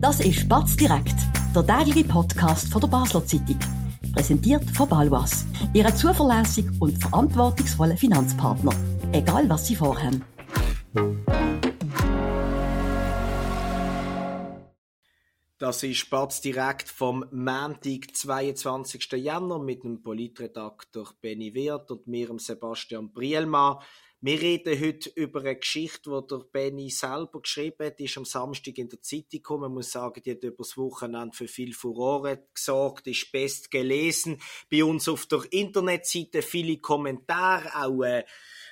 Das ist Batz direkt, der tägliche Podcast von der Basler Zeitung. Präsentiert von Balwas, Ihrem zuverlässigen und verantwortungsvollen Finanzpartner. Egal was Sie vorhaben. Das ist Batz direkt vom Montag, 22. Januar mit dem Politredakteur Benny Wirth und mir, Sebastian Brielmann. Wir reden heute über eine Geschichte, die der Benny selber geschrieben hat. Die ist am Samstag in der Zeitung gekommen. Man muss sagen, die hat über das Wochenende für viel Furore gesorgt, ist best gelesen. Bei uns auf der Internetseite viele Kommentare, auch äh,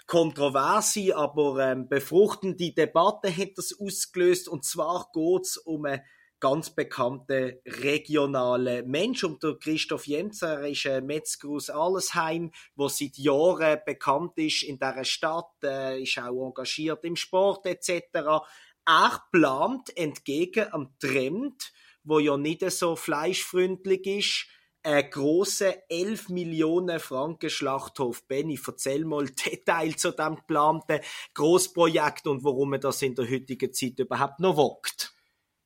kontroverse, aber ähm, befruchtende Debatte hat das ausgelöst. Und zwar geht es um eine ganz bekannte regionale Mensch. Und der Christoph Jenzer ist ein Metzger aus Allesheim, der seit Jahren bekannt ist in dieser Stadt, äh, ist auch engagiert im Sport etc. Er plant entgegen am Trend, wo ja nicht so fleischfreundlich ist, einen grossen 11 Millionen Franken Schlachthof. Benny, erzähl mal Detail zu diesem geplanten Großprojekt und warum man das in der heutigen Zeit überhaupt noch wagt.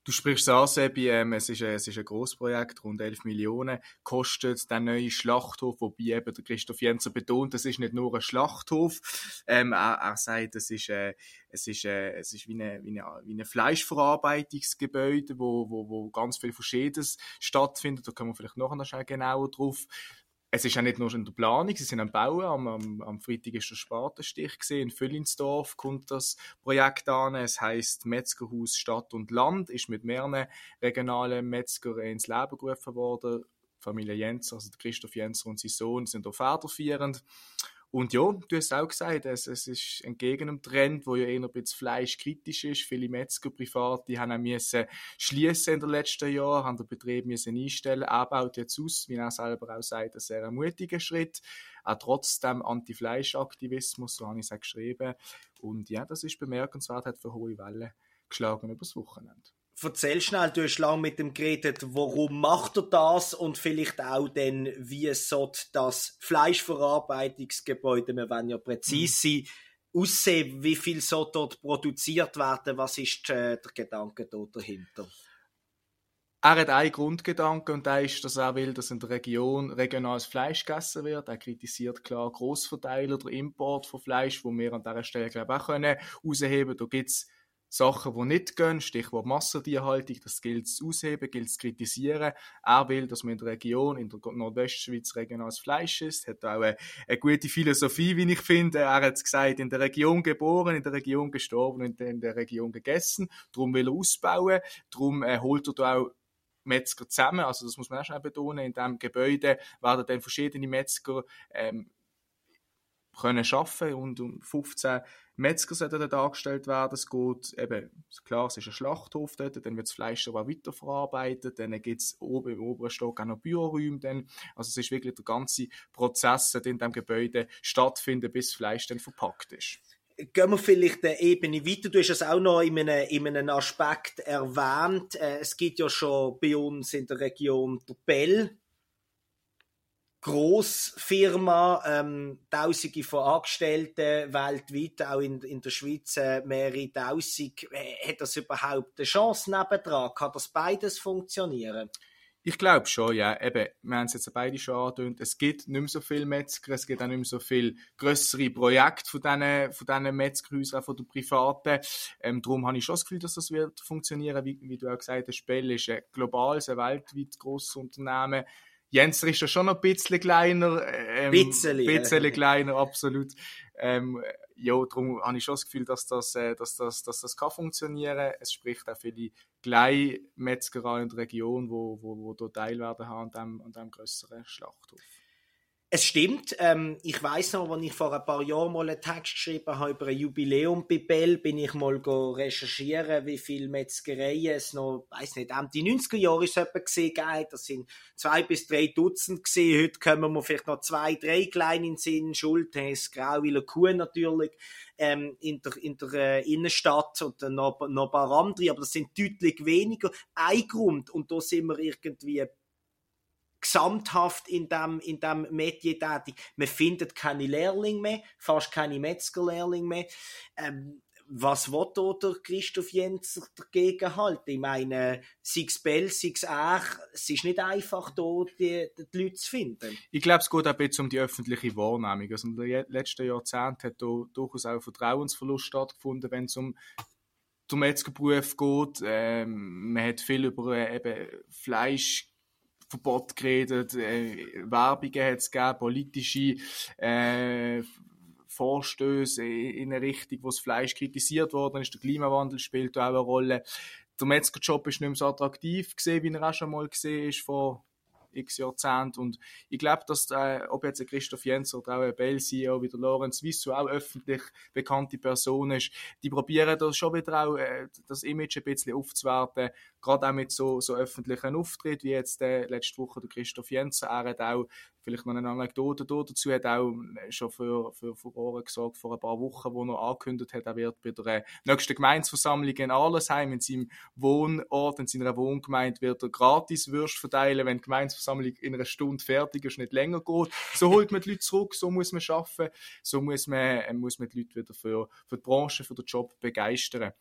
Du sprichst es an, Sebi, ähm, es, ist ein, es ist ein Grossprojekt, rund 11 Millionen kostet der neue Schlachthof, wobei eben der Christoph Jenzer betont, es ist nicht nur ein Schlachthof. Ähm, er, er sagt, es ist, äh, es ist, äh, es ist wie, eine, wie, eine, wie ein Fleischverarbeitungsgebäude, wo, wo, wo ganz viel Verschiedenes stattfindet. Da kommen wir vielleicht noch schnell genauer drauf es ist ja nicht nur in der Planung, sie sind am Bauen. Am, am, am Freitag ist der Spatenstich gesehen. In Füllinsdorf kommt das Projekt an. Es heißt Metzgerhaus Stadt und Land, ist mit mehreren regionalen Metzgern ins Leben gerufen worden. Familie Jens, also Christoph Jens und sein Sohn sind auch federführend. Und ja, du hast auch gesagt, es, es ist entgegen dem Trend, wo ja eher ein bisschen fleischkritisch ist. Viele Metzger privat, die haben auch müssen schliessen in den letzten Jahren, haben den Betrieb müssen einstellen. Er baut jetzt aus, wie er selber auch sagt, ein sehr mutiger Schritt. Auch trotzdem Anti-Fleisch-Aktivismus, so habe ich es auch geschrieben. Und ja, das ist bemerkenswert, hat für hohe Wellen geschlagen übers Wochenende erzähl schnell, du hast lange mit dem geredet, warum macht er das und vielleicht auch dann, wie es so das Fleischverarbeitungsgebäude, wir wollen ja präzise mhm. sein, aussehen, wie viel so dort produziert werden, was ist äh, der Gedanke dort dahinter? Er hat einen Grundgedanke und der ist, dass er will, dass in der Region regionales Fleisch gegessen wird. Er kritisiert klar Großverteiler, der Import von Fleisch, wo wir an dieser Stelle glaube ich, auch können. Da gibt's Sachen, die nicht gehen, Stichwort Massentierhaltung, das gilt es ausheben, gilt es kritisieren. Er will, dass man in der Region, in der Nordwestschweiz regionales Fleisch isst, hat auch eine, eine gute Philosophie, wie ich finde. Er hat gesagt, in der Region geboren, in der Region gestorben und in der Region gegessen. Darum will er ausbauen, darum äh, holt er da auch Metzger zusammen, also das muss man auch schnell betonen, in diesem Gebäude werden dann verschiedene Metzger ähm, können arbeiten und um 15 Metzger sollten dargestellt werden. Es geht eben, klar, es ist ein Schlachthof dort, dann wird das Fleisch aber weiterverarbeitet, dann gibt es oben im oberen Stock auch noch Büroräume. Dann. Also es ist wirklich der ganze Prozess, der in diesem Gebäude stattfindet, bis das Fleisch dann verpackt ist gehen wir vielleicht eine Ebene weiter. Du hast es auch noch in einem, in einem Aspekt erwähnt. Äh, es gibt ja schon bei uns in der Region der Bell, Grossfirma, ähm, Tausende von Angestellten weltweit, auch in, in der Schweiz äh, mehrere Tausend. Äh, hat das überhaupt eine Chance nebendran? Kann das beides funktionieren? Ich glaube schon, ja. Eben, wir haben es jetzt beide schon angedeutet. Es gibt nicht mehr so viele Metzger, es gibt auch nicht mehr so viele grössere Projekte von diesen, von diesen Metzgerhäusern, von den Privaten. Ähm, darum habe ich schon das Gefühl, dass das wird funktionieren. Wie, wie du auch gesagt hast, Spell ist ein globales, ein weltweit grosses Unternehmen Jenser ist ja schon noch ein bisschen kleiner. Ähm, bisschen, bisschen kleiner, absolut. Ähm, ja, darum habe ich schon das Gefühl, dass das, äh, dass das, dass das kann funktionieren. Es spricht auch viele Kleinmetzgereien in der Region, wo, wo, wo da teilwerden haben an dem, an dem grösseren Schlachthof. Es stimmt. Ähm, ich weiß noch, als ich vor ein paar Jahren mal einen Text geschrieben habe über ein Jubiläum bei Bell, bin ich mal recherchieren, wie viele Metzgereien es noch, weiß nicht, die 90er Jahre ist es gesehen, das sind zwei bis drei Dutzend gesehen. Heute kommen wir vielleicht noch zwei, drei kleine in Sinn. Schulthess, Grauwiller Kuh natürlich, ähm, in der, in der äh, Innenstadt und dann noch, noch ein paar andere, aber das sind deutlich weniger. Ein Grund, und da sind wir irgendwie gesamthaft in dem, in dem Metier tätig. Man findet keine Lehrlinge mehr, fast keine Metzgerlehrlinge mehr. Ähm, was will da der Christoph Jenzer dagegen halten? Ich meine, sei es Bell, sei es Ech, es ist nicht einfach, da die, die Leute zu finden. Ich glaube, es geht auch ein bisschen um die öffentliche Wahrnehmung. Also in den letzten Jahrzehnten hat da durchaus auch Vertrauensverlust stattgefunden, wenn es um den Metzgerberuf geht. Ähm, man hat viel über äh, eben Fleischverbot geredet, äh, Werbungen hat es gegeben, politische äh, Vorstöße in eine Richtung, wo das Fleisch kritisiert worden ist. Der Klimawandel spielt auch eine Rolle. Der Metzgerjob ist nicht mehr so attraktiv gesehen, wie er auch schon mal gesehen vor x Jahrzehnten. Und ich glaube, dass, äh, ob jetzt Christoph Jens oder auch ein Bell-CEO wie der Lorenz Wieso auch öffentlich bekannte Person ist, die probieren da schon wieder auch äh, das Image ein bisschen aufzuwerten, gerade auch mit so, so öffentlichen Auftritt wie jetzt äh, letzte Woche der Christoph Jensen. Er hat auch vielleicht noch eine Anekdote dazu, hat auch schon für, für Furore gesorgt vor ein paar Wochen, wo er angekündigt hat, er wird bei der äh, nächsten Gemeinsversammlung in Arlesheim, in seinem Wohnort, in seiner Wohngemeinde, wird er gratis Würst verteilen, wenn die Gemeinsversammlung in einer Stunde fertig ist, nicht länger geht. So holt man die Leute zurück, so muss man arbeiten, so muss man, äh, muss man die Leute wieder für, für die Branche, für den Job begeistern.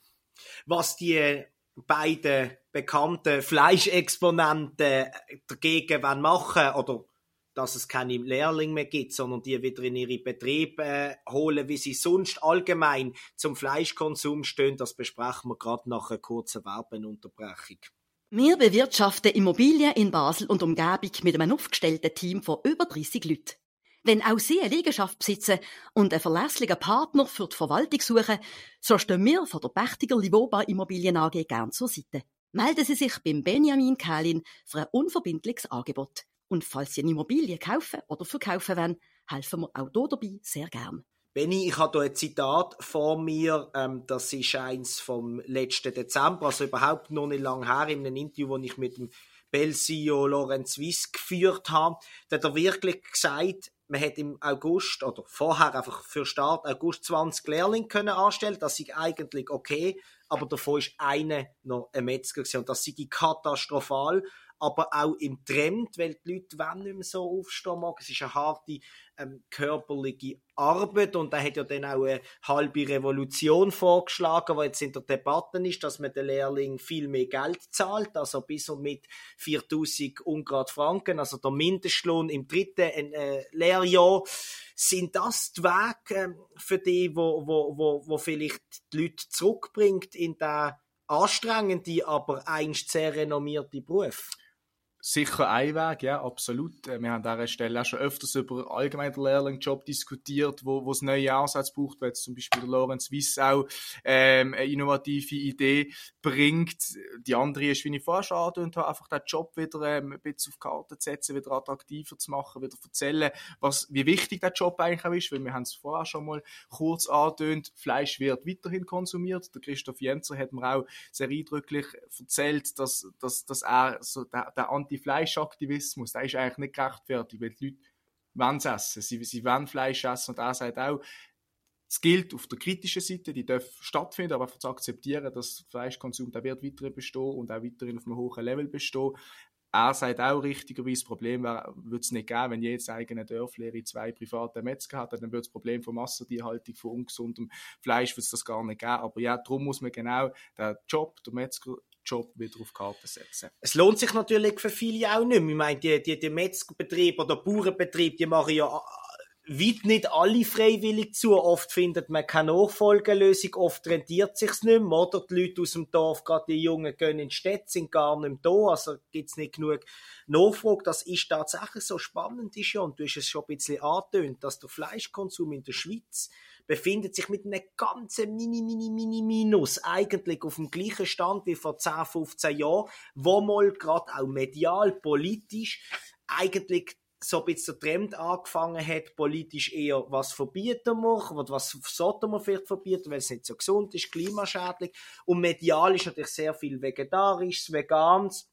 Was die beiden bekannten Fleischexponenten dagegen machen oder dass es keine Lehrlinge mehr gibt, sondern die wieder in ihre Betriebe äh, holen, wie sie sonst allgemein zum Fleischkonsum stehen. Das besprechen wir gerade nach einer kurzen Werbeunterbrechung. Wir bewirtschaften Immobilien in Basel und Umgebung mit einem aufgestellten Team von über 30 Leuten. Wenn auch Sie eine Liegenschaft besitzen und einen verlässlichen Partner für die Verwaltung suchen, so stehen wir von der Pächtiger Livoba Immobilien AG gern zur Seite. Melden Sie sich beim Benjamin Kählin für ein unverbindliches Angebot. Und falls Sie eine Immobilie kaufen oder verkaufen wollen, helfen wir auch hier dabei sehr gern. Benny, ich habe hier ein Zitat vor mir, ähm, das ist eins vom letzten Dezember, also überhaupt noch nicht lange her, in einem Interview, das ich mit dem Bell-CEO Lorenz Wiss geführt habe. Da hat er wirklich gesagt, man hat im August oder vorher einfach für Start August 20 Lehrlinge können anstellen. Das ist eigentlich okay, aber davon ist eine noch ein Metzger gewesen. und das ist katastrophal aber auch im Trend, weil die Leute wollen nicht mehr so aufstehen mag. Es ist eine harte ähm, körperliche Arbeit und da hat ja dann auch eine halbe Revolution vorgeschlagen, die jetzt in der Debatte ist, dass man den Lehrling viel mehr Geld zahlt, also bis und mit 4000 Ungrad Franken, also der Mindestlohn im dritten äh, Lehrjahr. Sind das die Wege äh, für die, wo, wo, wo, wo vielleicht die Leute zurückbringt in den anstrengenden, aber einst sehr renommierte Beruf? Sicher ein Weg, ja, absolut. Äh, wir haben an dieser Stelle auch schon öfters über allgemein den Lehrlingjob diskutiert, wo, wo es neue Ansätze braucht, weil jetzt zum Beispiel der Lorenz Wiss auch ähm, eine innovative Idee bringt. Die andere ist, wie ich vorher schon angedeutet habe, einfach den Job wieder ähm, ein bisschen auf Karte zu setzen, wieder attraktiver zu machen, wieder erzählen, was, wie wichtig der Job eigentlich auch ist, weil wir haben es vorher schon mal kurz angedeutet, Fleisch wird weiterhin konsumiert. Der Christoph Jenzer hat mir auch sehr eindrücklich erzählt, dass, dass, dass er so der, der Anti-Fleischaktivismus, der ist eigentlich nicht gerechtfertigt, weil die Leute wollen es essen. Sie, sie wollen Fleisch essen und er sagt auch, es gilt auf der kritischen Seite, die darf stattfinden, aber zu akzeptieren, dass Fleischkonsum der wird weiter bestehen und auch weiterhin auf einem hohen Level bestehen. Er sagt auch richtigerweise, das Problem würde es nicht geben, wenn jedes eigene Dörfler zwei private Metzger hat, dann würde das Problem von Massentierhaltung, von ungesundem Fleisch, würde das gar nicht geben. Aber ja, darum muss man genau den Job, der Metzger, Job wieder auf Karte setzen. Es lohnt sich natürlich für viele auch nicht mehr. Ich meine, die, die, die Metzgerbetriebe oder Bauernbetriebe, die machen ja äh, weit nicht alle freiwillig zu. Oft findet man keine Nachfolgelösung, oft rentiert sich's nicht mehr, oder? Die Leute aus dem Dorf, gerade die Jungen, gehen in die Städte, sind gar nicht mehr da, also gibt's nicht genug Nachfrage. Das ist tatsächlich so spannend, ist ja, und du hast es schon ein bisschen angetönt, dass der Fleischkonsum in der Schweiz befindet sich mit einem ganzen mini, mini, mini Minus eigentlich auf dem gleichen Stand wie vor 10, 15 Jahren, wo mal gerade auch medial, politisch eigentlich so ein bisschen der Trend angefangen hat, politisch eher, was verbieten wir, was sollten wir vielleicht verbieten, weil es nicht so gesund ist, klimaschädlich. Und medial ist natürlich sehr viel Vegetarisches, Veganes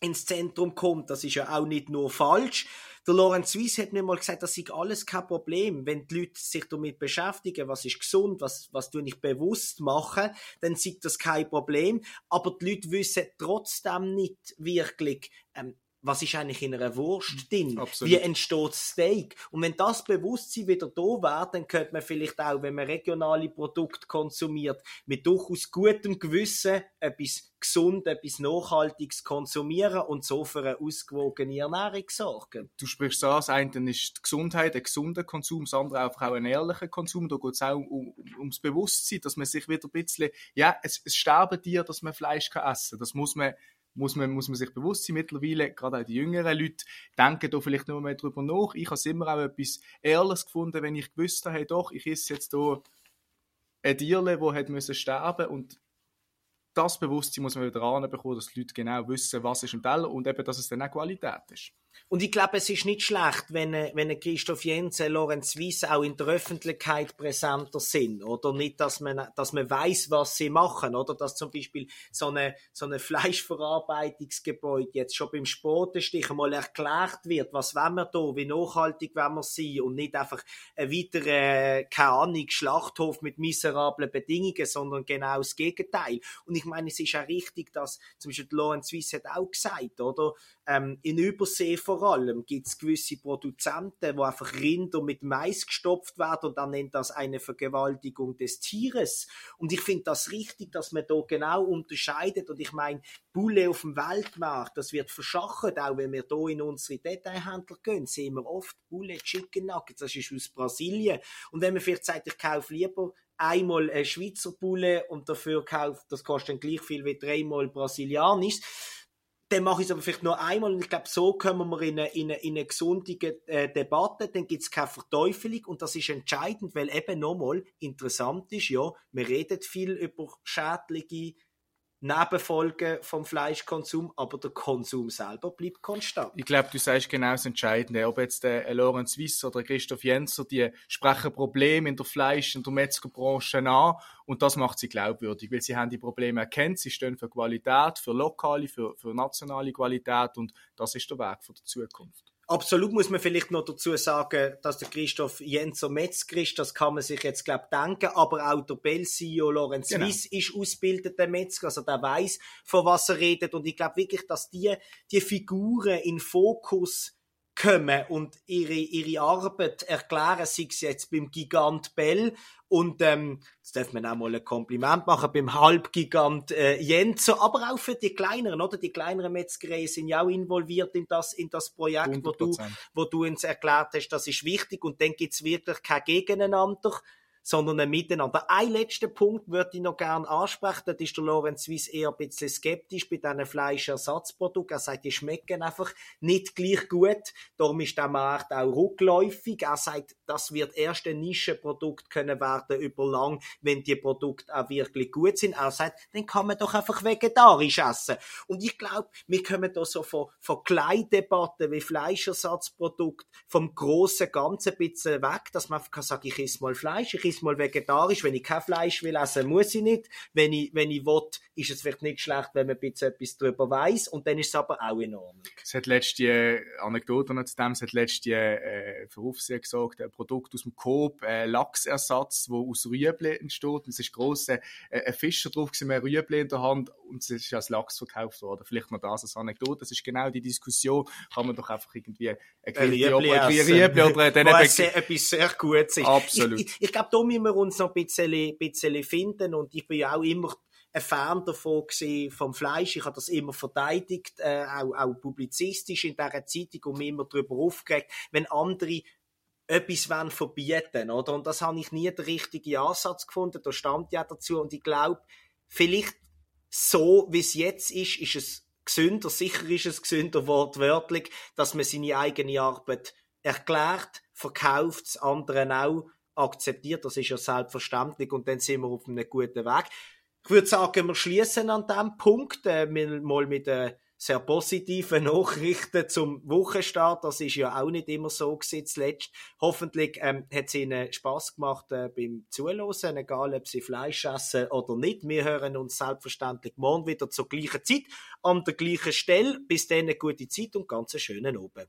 ins Zentrum kommt. Das ist ja auch nicht nur falsch. Der Lorenz Weiss hat mir mal gesagt, das sei alles kein Problem. Wenn die Leute sich damit beschäftigen, was ist gesund, was, was du nicht bewusst machen, dann sei das kein Problem. Aber die Leute wissen trotzdem nicht wirklich, ähm, was ist eigentlich in einer Wurst drin? Absolut. Wie entsteht Steak? Und wenn das Bewusstsein wieder da wäre, dann könnte man vielleicht auch, wenn man regionale Produkte konsumiert, mit durchaus gutem Gewissen etwas gesund, etwas Nachhaltiges konsumieren und so für eine ausgewogene Ernährung sorgen. Du sprichst an, das eine ist die Gesundheit, ein gesunder Konsum, das andere einfach auch ein ehrlicher Konsum. Da geht es auch um, um, ums Bewusstsein, dass man sich wieder ein bisschen, ja, es, es sterben dir, dass man Fleisch kann essen kann. Das muss man muss man, muss man sich bewusst sein, mittlerweile, gerade auch die jüngeren Leute, denken da vielleicht nur mehr drüber nach. Ich habe immer auch etwas Ehrliches gefunden, wenn ich gewusst habe, hey, doch, ich esse jetzt hier ein Tierle, das hat müssen sterben und das Bewusstsein muss man wieder anbekommen, dass die Leute genau wissen, was ist im Teller und eben, dass es dann auch Qualität ist. Und ich glaube, es ist nicht schlecht, wenn, wenn Christoph Jensen, Lorenz Weiss auch in der Öffentlichkeit präsenter sind, oder? Nicht, dass man, dass man weiß, was sie machen, oder? Dass zum Beispiel so eine, so eine Fleischverarbeitungsgebäude jetzt schon beim Sportestich einmal erklärt wird, was wollen wir da, wie nachhaltig wollen wir sein? Und nicht einfach ein weiterer, keine Ahnung, Schlachthof mit miserablen Bedingungen, sondern genau das Gegenteil. Und ich meine, es ist auch richtig, dass zum Beispiel Lorenz Weiss hat auch gesagt, oder, ähm, in Übersee vor allem gibt es gewisse Produzenten, wo einfach Rinder mit Mais gestopft werden und dann nennt das eine Vergewaltigung des Tieres. Und ich finde das richtig, dass man da genau unterscheidet. Und ich meine, Bulle auf dem Weltmarkt, das wird verschachert, auch wenn wir hier in unsere Detailhändler gehen, sehen wir oft Bulle Chicken Nuggets, das ist aus Brasilien. Und wenn man vielleicht sagt, ich kaufe lieber einmal eine Schweizer Bulle und dafür kauft, das kostet dann gleich viel wie dreimal brasilianisch, dann mache ich es aber vielleicht nur einmal und ich glaube, so kommen wir in eine, in eine, in eine gesunde äh, Debatte, dann gibt es keine Verteufelung und das ist entscheidend, weil eben nochmal interessant ist, ja, wir reden viel über schädliche Nebenfolgen vom Fleischkonsum, aber der Konsum selber bleibt konstant. Ich glaube, du sagst genau das Entscheidende. Ob jetzt der Lorenz Wiss oder Christoph Jenser, die sprechen Probleme in der Fleisch- und Metzgerbranche an und das macht sie glaubwürdig, weil sie haben die Probleme erkennt, sie stehen für Qualität, für lokale, für, für nationale Qualität und das ist der Weg für die Zukunft. Absolut muss man vielleicht noch dazu sagen, dass der Christoph Jenser Metzger ist, das kann man sich jetzt glaube denken, aber auch der Bell-CEO Lorenz genau. Wiss ist ausgebildeter Metzger, also der weiß, von was er redet. Und ich glaube wirklich, dass die, die Figuren in Fokus kommen und ihre, ihre Arbeit erklären, sei es jetzt beim Gigant Bell und ähm, das darf man auch mal ein Kompliment machen beim Halbgigant äh, Jenzo, aber auch für die kleineren, oder? Die kleineren Metzgereien sind ja auch involviert in das, in das Projekt, 100%. wo du, wo du uns erklärt hast, das ist wichtig und dann gibt's wirklich kein Gegeneinander sondern ein Miteinander. Ein letzter Punkt würde ich noch gerne ansprechen. Da ist der Lorenz Weiss eher ein bisschen skeptisch bei diesen Fleischersatzprodukten. Er sagt, die schmecken einfach nicht gleich gut. Darum ist der Markt auch rückläufig. Er sagt, das wird erst ein Nischenprodukt können werden über lang, wenn die Produkte auch wirklich gut sind. Er sagt, dann kann man doch einfach vegetarisch essen. Und ich glaube, wir kommen da so von, von Kleindebatten wie Fleischersatzprodukt vom grossen Ganzen ein bisschen weg, dass man einfach kann sagen, ich esse mal Fleisch, ich mal vegetarisch. Wenn ich kein Fleisch will essen, muss ich nicht. Wenn ich, wenn ich will, ist es vielleicht nicht schlecht, wenn man ein bisschen etwas darüber weiß. Und dann ist es aber auch Ordnung. Es hat letzte äh, Anekdote noch zu dem, es hat letzte äh, Verrufsee gesagt, ein Produkt aus dem Coop, äh, Lachsersatz, wo aus Rüebli entsteht. Und es ist gross, äh, ein Fischer drauf gewesen, ein Rüebli in der Hand und es ist als Lachs verkauft worden. Vielleicht noch das als Anekdote. Das ist genau die Diskussion. Kann man doch einfach irgendwie ein Rüebli, Rüebli oder dann etwas sehr Gutes ist. Absolut. Ich, ich, ich glaube, müssen wir uns noch ein bisschen, bisschen finden und ich bin ja auch immer ein Fan davon gewesen, vom Fleisch. Ich habe das immer verteidigt, äh, auch, auch publizistisch in dieser Zeitung und mich immer darüber aufgeregt, wenn andere etwas wollen verbieten, oder? Und das habe ich nie den richtigen Ansatz gefunden. Da stand ja dazu und ich glaube, vielleicht so, wie es jetzt ist, ist es gesünder, sicher ist es gesünder wortwörtlich, dass man seine eigene Arbeit erklärt, verkauft, es anderen auch akzeptiert, das ist ja selbstverständlich und dann sind wir auf einem guten Weg. Ich würde sagen, wir schließen an dem Punkt äh, mal mit äh, sehr positiven Nachrichten zum Wochenstart. Das ist ja auch nicht immer so gewesen zuletzt. Hoffentlich ähm, hat es Ihnen Spaß gemacht äh, beim Zuhören, egal ob Sie Fleisch essen oder nicht. Wir hören uns selbstverständlich morgen wieder zur gleichen Zeit, an der gleichen Stelle. Bis dann eine gute Zeit und ganz einen schönen Abend.